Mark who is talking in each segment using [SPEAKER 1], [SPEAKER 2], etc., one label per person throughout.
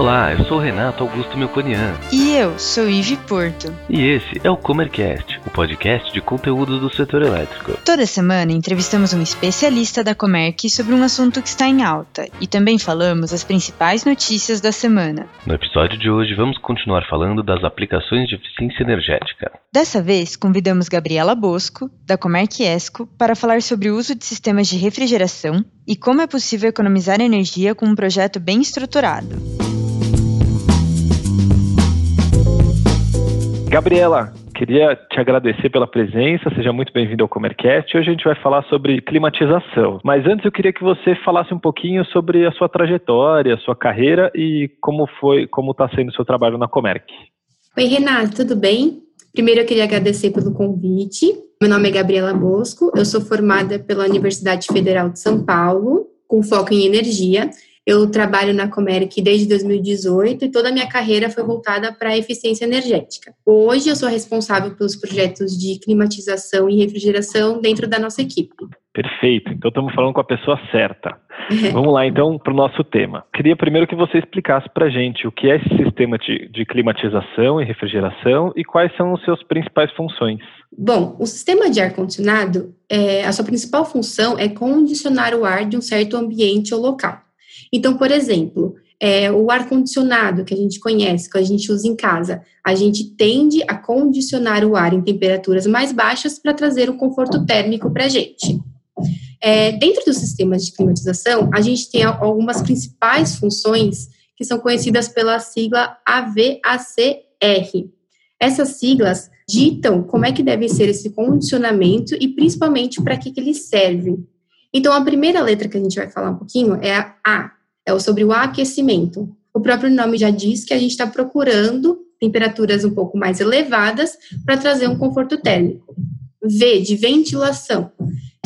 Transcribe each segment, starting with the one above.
[SPEAKER 1] Olá, eu sou o Renato Augusto Melconian.
[SPEAKER 2] E eu sou Ive Porto.
[SPEAKER 1] E esse é o Comercast, o podcast de conteúdo do setor elétrico.
[SPEAKER 2] Toda semana entrevistamos um especialista da Comerc sobre um assunto que está em alta e também falamos as principais notícias da semana.
[SPEAKER 1] No episódio de hoje vamos continuar falando das aplicações de eficiência energética.
[SPEAKER 2] Dessa vez convidamos Gabriela Bosco, da Comerc Esco, para falar sobre o uso de sistemas de refrigeração e como é possível economizar energia com um projeto bem estruturado.
[SPEAKER 3] Gabriela, queria te agradecer pela presença, seja muito bem-vindo ao Comercast. Hoje a gente vai falar sobre climatização. Mas antes eu queria que você falasse um pouquinho sobre a sua trajetória, a sua carreira e como foi, como está sendo o seu trabalho na Comerc.
[SPEAKER 4] Oi, Renato, tudo bem? Primeiro eu queria agradecer pelo convite. Meu nome é Gabriela Bosco, eu sou formada pela Universidade Federal de São Paulo, com foco em energia. Eu trabalho na Comerc desde 2018 e toda a minha carreira foi voltada para a eficiência energética. Hoje eu sou responsável pelos projetos de climatização e refrigeração dentro da nossa equipe.
[SPEAKER 3] Perfeito, então estamos falando com a pessoa certa. Vamos lá então para o nosso tema. Queria primeiro que você explicasse para a gente o que é esse sistema de, de climatização e refrigeração e quais são as suas principais funções.
[SPEAKER 4] Bom, o sistema de ar-condicionado, é, a sua principal função é condicionar o ar de um certo ambiente ou local. Então, por exemplo, é, o ar-condicionado que a gente conhece, que a gente usa em casa, a gente tende a condicionar o ar em temperaturas mais baixas para trazer um conforto térmico para a gente. É, dentro dos sistemas de climatização, a gente tem algumas principais funções que são conhecidas pela sigla AVACR. Essas siglas ditam como é que deve ser esse condicionamento e principalmente para que, que eles servem. Então, a primeira letra que a gente vai falar um pouquinho é a A, é sobre o aquecimento. O próprio nome já diz que a gente está procurando temperaturas um pouco mais elevadas para trazer um conforto térmico. V, de ventilação.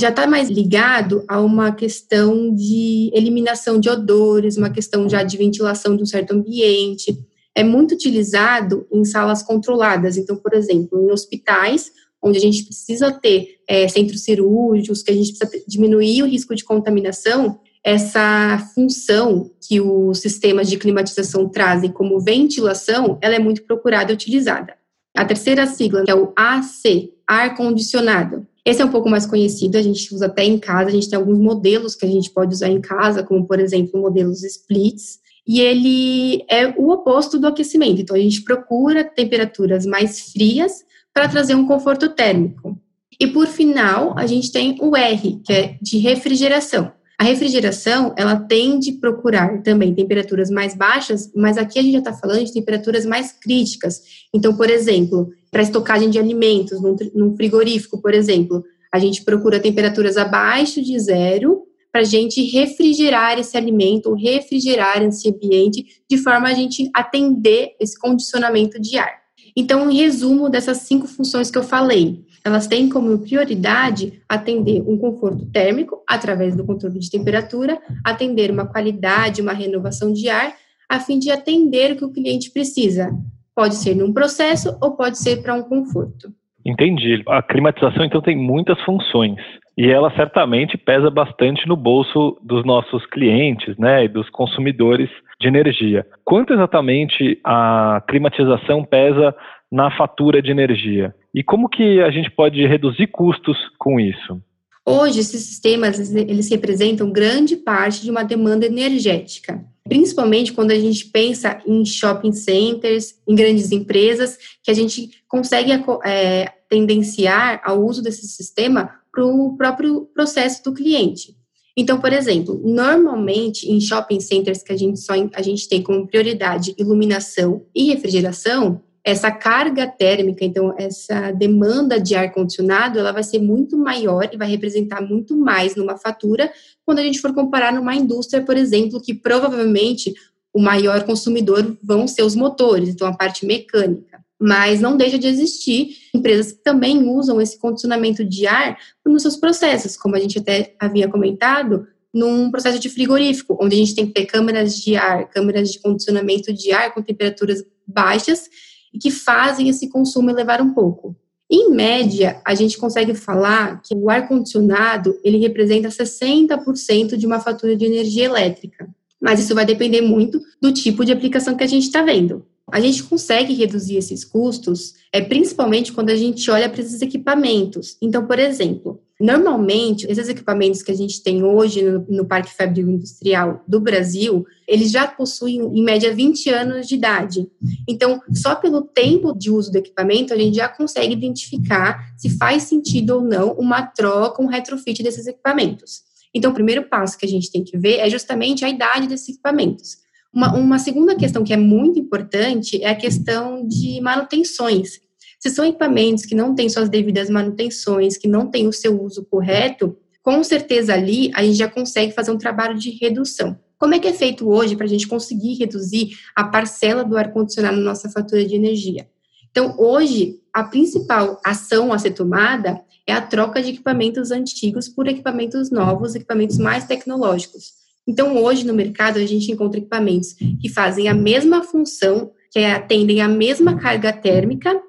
[SPEAKER 4] Já está mais ligado a uma questão de eliminação de odores, uma questão já de ventilação de um certo ambiente. É muito utilizado em salas controladas. Então, por exemplo, em hospitais, onde a gente precisa ter é, centros cirúrgicos, que a gente precisa diminuir o risco de contaminação, essa função que os sistemas de climatização trazem como ventilação, ela é muito procurada e utilizada. A terceira sigla, que é o AC, ar condicionado. Esse é um pouco mais conhecido, a gente usa até em casa, a gente tem alguns modelos que a gente pode usar em casa, como por exemplo, modelos splits, e ele é o oposto do aquecimento. Então a gente procura temperaturas mais frias para trazer um conforto térmico. E por final, a gente tem o R, que é de refrigeração. A refrigeração, ela tende a procurar também temperaturas mais baixas, mas aqui a gente já está falando de temperaturas mais críticas. Então, por exemplo, para estocagem de alimentos, num, frigorífico, por exemplo, a gente procura temperaturas abaixo de zero para a gente refrigerar esse alimento refrigerar esse ambiente de forma a gente atender esse condicionamento de ar. Então, em resumo dessas cinco funções que eu falei, elas têm como prioridade atender um conforto térmico através do controle de temperatura, atender uma qualidade, uma renovação de ar, a fim de atender o que o cliente precisa. Pode ser num processo ou pode ser para um conforto.
[SPEAKER 3] Entendi. A climatização, então, tem muitas funções. E ela certamente pesa bastante no bolso dos nossos clientes, né, e dos consumidores de energia. Quanto exatamente a climatização pesa na fatura de energia? E como que a gente pode reduzir custos com isso?
[SPEAKER 4] Hoje, esses sistemas eles representam grande parte de uma demanda energética, principalmente quando a gente pensa em shopping centers, em grandes empresas, que a gente consegue é, tendenciar ao uso desse sistema para o próprio processo do cliente. Então, por exemplo, normalmente em shopping centers que a gente só a gente tem como prioridade iluminação e refrigeração, essa carga térmica, então essa demanda de ar condicionado, ela vai ser muito maior e vai representar muito mais numa fatura quando a gente for comparar numa indústria, por exemplo, que provavelmente o maior consumidor vão ser os motores, então a parte mecânica. Mas não deixa de existir empresas que também usam esse condicionamento de ar nos seus processos, como a gente até havia comentado, num processo de frigorífico, onde a gente tem que ter câmeras de ar, câmeras de condicionamento de ar com temperaturas baixas e que fazem esse consumo elevar um pouco. Em média, a gente consegue falar que o ar-condicionado ele representa 60% de uma fatura de energia elétrica. Mas isso vai depender muito do tipo de aplicação que a gente está vendo. A gente consegue reduzir esses custos, é principalmente quando a gente olha para esses equipamentos. Então, por exemplo, normalmente esses equipamentos que a gente tem hoje no, no Parque Fabril Industrial do Brasil, eles já possuem em média 20 anos de idade. Então, só pelo tempo de uso do equipamento, a gente já consegue identificar se faz sentido ou não uma troca, um retrofit desses equipamentos. Então, o primeiro passo que a gente tem que ver é justamente a idade desses equipamentos. Uma, uma segunda questão que é muito importante é a questão de manutenções. Se são equipamentos que não têm suas devidas manutenções, que não têm o seu uso correto, com certeza ali a gente já consegue fazer um trabalho de redução. Como é que é feito hoje para a gente conseguir reduzir a parcela do ar-condicionado na nossa fatura de energia? Então, hoje, a principal ação a ser tomada é a troca de equipamentos antigos por equipamentos novos, equipamentos mais tecnológicos. Então, hoje no mercado, a gente encontra equipamentos que fazem a mesma função, que atendem a mesma carga térmica,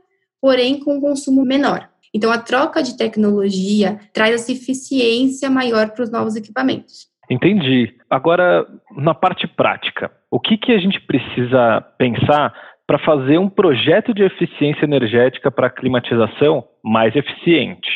[SPEAKER 4] porém com um consumo menor. Então, a troca de tecnologia traz essa eficiência maior para os novos equipamentos.
[SPEAKER 3] Entendi. Agora, na parte prática, o que, que a gente precisa pensar para fazer um projeto de eficiência energética para climatização mais eficiente?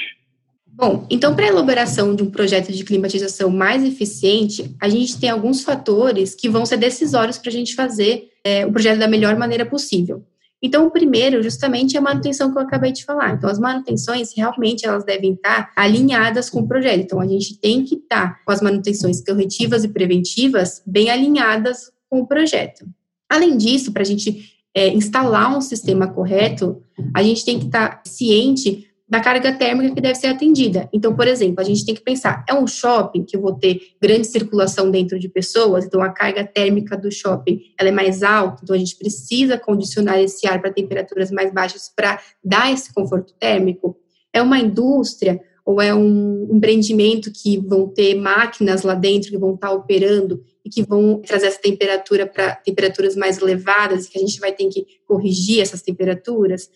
[SPEAKER 4] Bom, então, para a elaboração de um projeto de climatização mais eficiente, a gente tem alguns fatores que vão ser decisórios para a gente fazer é, o projeto da melhor maneira possível. Então, o primeiro, justamente, é a manutenção que eu acabei de falar. Então, as manutenções, realmente, elas devem estar alinhadas com o projeto. Então, a gente tem que estar com as manutenções corretivas e preventivas bem alinhadas com o projeto. Além disso, para a gente é, instalar um sistema correto, a gente tem que estar ciente da carga térmica que deve ser atendida. Então, por exemplo, a gente tem que pensar, é um shopping que eu vou ter grande circulação dentro de pessoas, então a carga térmica do shopping ela é mais alta, então a gente precisa condicionar esse ar para temperaturas mais baixas para dar esse conforto térmico. É uma indústria ou é um empreendimento que vão ter máquinas lá dentro que vão estar operando e que vão trazer essa temperatura para temperaturas mais elevadas e que a gente vai ter que corrigir essas temperaturas.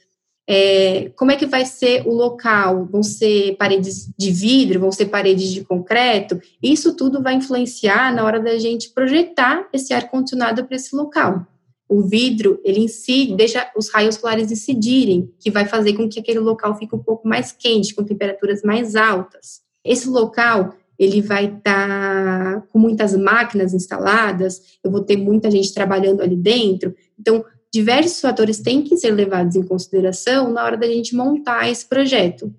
[SPEAKER 4] É, como é que vai ser o local? Vão ser paredes de vidro? Vão ser paredes de concreto? Isso tudo vai influenciar na hora da gente projetar esse ar-condicionado para esse local. O vidro, ele em si, deixa os raios solares incidirem, que vai fazer com que aquele local fique um pouco mais quente, com temperaturas mais altas. Esse local, ele vai estar tá com muitas máquinas instaladas, eu vou ter muita gente trabalhando ali dentro, então diversos fatores têm que ser levados em consideração na hora da gente montar esse projeto.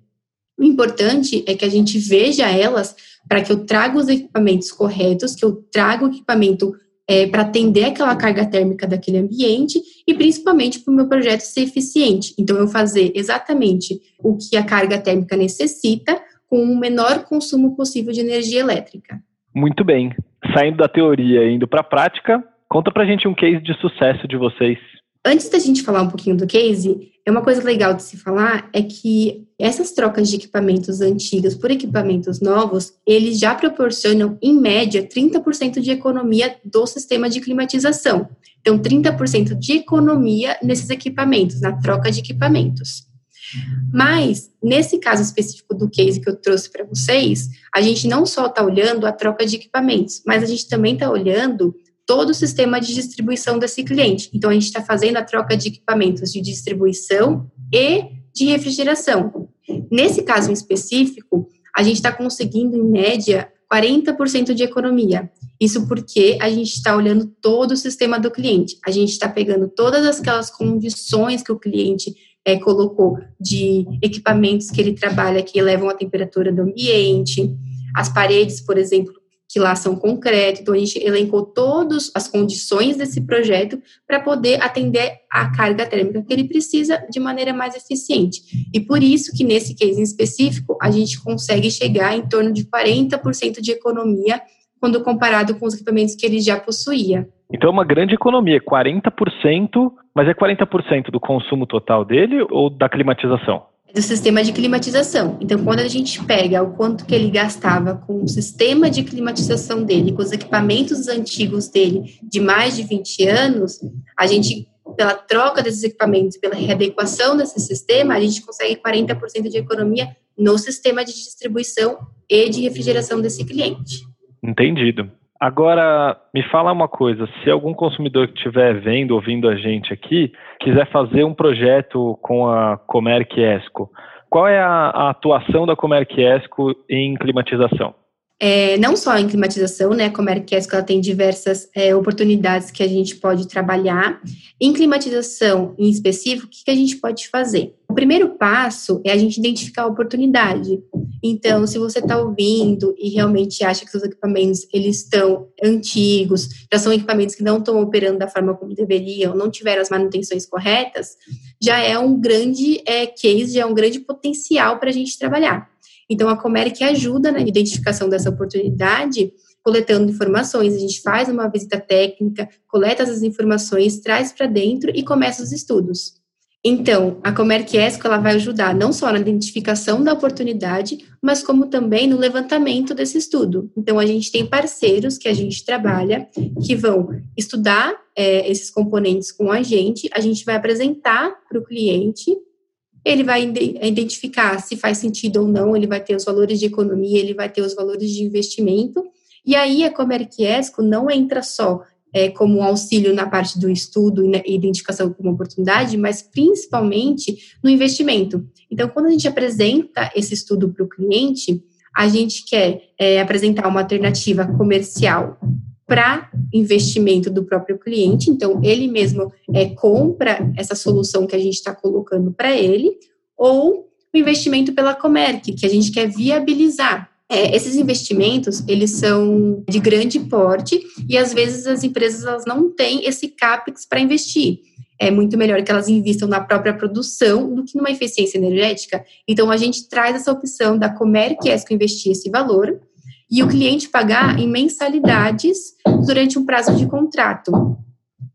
[SPEAKER 4] O importante é que a gente veja elas para que eu traga os equipamentos corretos, que eu traga o equipamento é, para atender aquela carga térmica daquele ambiente e principalmente para o meu projeto ser eficiente. Então, eu fazer exatamente o que a carga térmica necessita com o menor consumo possível de energia elétrica.
[SPEAKER 3] Muito bem. Saindo da teoria e indo para a prática, conta para gente um case de sucesso de vocês.
[SPEAKER 4] Antes da gente falar um pouquinho do case, é uma coisa legal de se falar é que essas trocas de equipamentos antigos por equipamentos novos, eles já proporcionam, em média, 30% de economia do sistema de climatização. Então, 30% de economia nesses equipamentos, na troca de equipamentos. Mas, nesse caso específico do case que eu trouxe para vocês, a gente não só está olhando a troca de equipamentos, mas a gente também está olhando todo o sistema de distribuição desse cliente. Então, a gente está fazendo a troca de equipamentos de distribuição e de refrigeração. Nesse caso específico, a gente está conseguindo, em média, 40% de economia. Isso porque a gente está olhando todo o sistema do cliente. A gente está pegando todas aquelas condições que o cliente é, colocou de equipamentos que ele trabalha que elevam a temperatura do ambiente, as paredes, por exemplo, que lá são concreto. Então, a gente elencou todas as condições desse projeto para poder atender a carga térmica que ele precisa de maneira mais eficiente. E por isso que nesse case em específico, a gente consegue chegar em torno de 40% de economia quando comparado com os equipamentos que ele já possuía.
[SPEAKER 3] Então é uma grande economia, 40%, mas é 40% do consumo total dele ou da climatização?
[SPEAKER 4] Do sistema de climatização. Então, quando a gente pega o quanto que ele gastava com o sistema de climatização dele, com os equipamentos antigos dele de mais de 20 anos, a gente, pela troca desses equipamentos, pela readequação desse sistema, a gente consegue 40% de economia no sistema de distribuição e de refrigeração desse cliente.
[SPEAKER 3] Entendido. Agora, me fala uma coisa: se algum consumidor que estiver vendo, ouvindo a gente aqui, quiser fazer um projeto com a Comerc Esco, qual é a, a atuação da Comerc Esco em climatização?
[SPEAKER 4] É, não só em climatização, né? A Comerc-Esco tem diversas é, oportunidades que a gente pode trabalhar. Em climatização, em específico, o que, que a gente pode fazer? O primeiro passo é a gente identificar a oportunidade. Então, se você está ouvindo e realmente acha que seus equipamentos eles estão antigos, já são equipamentos que não estão operando da forma como deveriam, não tiveram as manutenções corretas, já é um grande é, case, já é um grande potencial para a gente trabalhar. Então, a Comerc ajuda na identificação dessa oportunidade, coletando informações. A gente faz uma visita técnica, coleta essas informações, traz para dentro e começa os estudos. Então, a Comerc ESCO ela vai ajudar não só na identificação da oportunidade, mas como também no levantamento desse estudo. Então, a gente tem parceiros que a gente trabalha que vão estudar é, esses componentes com a gente, a gente vai apresentar para o cliente ele vai identificar se faz sentido ou não, ele vai ter os valores de economia, ele vai ter os valores de investimento, e aí a Comerc-Esco não entra só é, como auxílio na parte do estudo e identificação como oportunidade, mas principalmente no investimento. Então, quando a gente apresenta esse estudo para o cliente, a gente quer é, apresentar uma alternativa comercial para investimento do próprio cliente. Então, ele mesmo é, compra essa solução que a gente está colocando para ele, ou o investimento pela Comerc, que a gente quer viabilizar. É, esses investimentos, eles são de grande porte e às vezes as empresas elas não têm esse CAPEX para investir. É muito melhor que elas investam na própria produção do que numa eficiência energética. Então, a gente traz essa opção da Comerc ESCO investir esse valor, e o cliente pagar em mensalidades durante um prazo de contrato.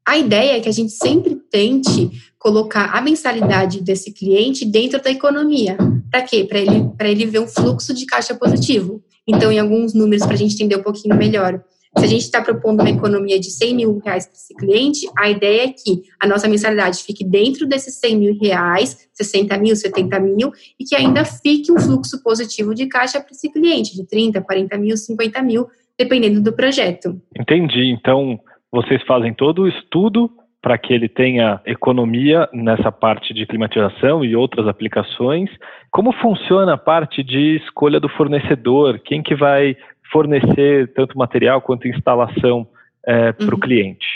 [SPEAKER 4] A ideia é que a gente sempre tente colocar a mensalidade desse cliente dentro da economia. Para quê? Para ele, ele ver um fluxo de caixa positivo. Então, em alguns números, para a gente entender um pouquinho melhor. Se a gente está propondo uma economia de 100 mil reais para esse cliente, a ideia é que a nossa mensalidade fique dentro desses 100 mil reais, 60 mil, 70 mil, e que ainda fique um fluxo positivo de caixa para esse cliente, de 30, 40 mil, 50 mil, dependendo do projeto.
[SPEAKER 3] Entendi. Então, vocês fazem todo o estudo para que ele tenha economia nessa parte de climatização e outras aplicações. Como funciona a parte de escolha do fornecedor? Quem que vai fornecer tanto material quanto instalação é, para o uhum. cliente?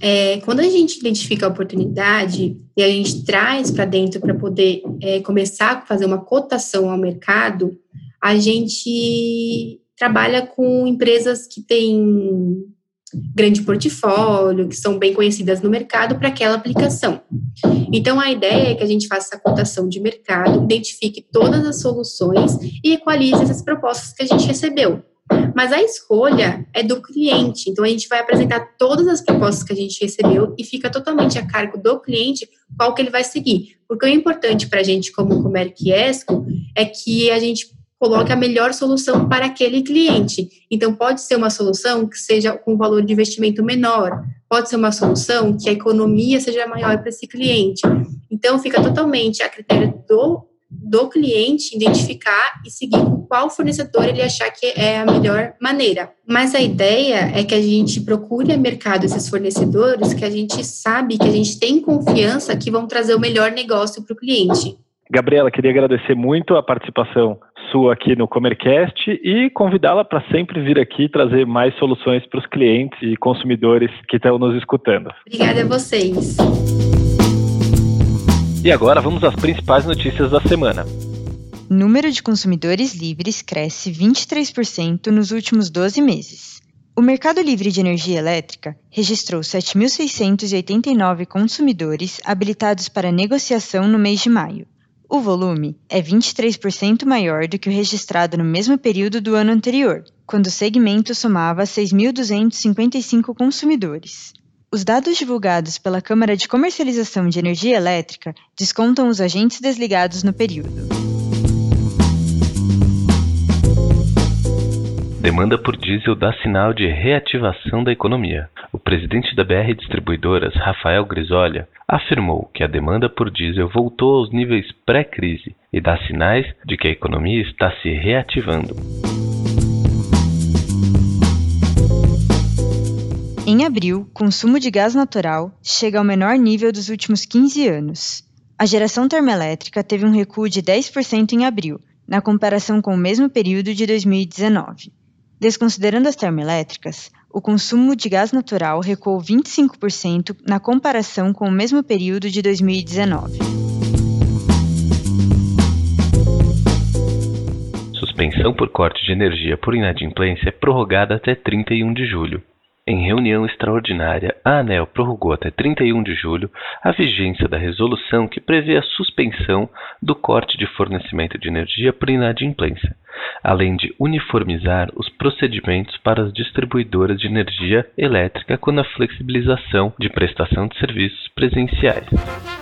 [SPEAKER 4] É, quando a gente identifica a oportunidade e a gente traz para dentro para poder é, começar a fazer uma cotação ao mercado, a gente trabalha com empresas que têm grande portfólio, que são bem conhecidas no mercado para aquela aplicação. Então, a ideia é que a gente faça essa cotação de mercado, identifique todas as soluções e equalize essas propostas que a gente recebeu. Mas a escolha é do cliente. Então, a gente vai apresentar todas as propostas que a gente recebeu e fica totalmente a cargo do cliente qual que ele vai seguir. Porque o importante para a gente, como Comerc Esco, é que a gente coloque a melhor solução para aquele cliente. Então, pode ser uma solução que seja com valor de investimento menor, pode ser uma solução que a economia seja maior para esse cliente. Então, fica totalmente a critério do do cliente identificar e seguir qual fornecedor ele achar que é a melhor maneira. Mas a ideia é que a gente procure a mercado esses fornecedores que a gente sabe, que a gente tem confiança que vão trazer o melhor negócio para o cliente.
[SPEAKER 3] Gabriela, queria agradecer muito a participação sua aqui no Comercast e convidá-la para sempre vir aqui trazer mais soluções para os clientes e consumidores que estão nos escutando.
[SPEAKER 4] Obrigada a vocês.
[SPEAKER 1] E agora vamos às principais notícias da semana.
[SPEAKER 2] Número de consumidores livres cresce 23% nos últimos 12 meses. O mercado livre de energia elétrica registrou 7.689 consumidores habilitados para negociação no mês de maio. O volume é 23% maior do que o registrado no mesmo período do ano anterior, quando o segmento somava 6.255 consumidores. Os dados divulgados pela Câmara de Comercialização de Energia Elétrica descontam os agentes desligados no período.
[SPEAKER 1] Demanda por diesel dá sinal de reativação da economia. O presidente da BR Distribuidoras, Rafael Grisolha, afirmou que a demanda por diesel voltou aos níveis pré-crise e dá sinais de que a economia está se reativando.
[SPEAKER 2] Abril, consumo de gás natural chega ao menor nível dos últimos 15 anos. A geração termoelétrica teve um recuo de 10% em abril, na comparação com o mesmo período de 2019. Desconsiderando as termoelétricas, o consumo de gás natural recuou 25% na comparação com o mesmo período de 2019.
[SPEAKER 1] Suspensão por corte de energia por inadimplência é prorrogada até 31 de julho. Em reunião extraordinária, a ANEL prorrogou até 31 de julho a vigência da resolução que prevê a suspensão do corte de fornecimento de energia por inadimplência, além de uniformizar os procedimentos para as distribuidoras de energia elétrica com a flexibilização de prestação de serviços presenciais.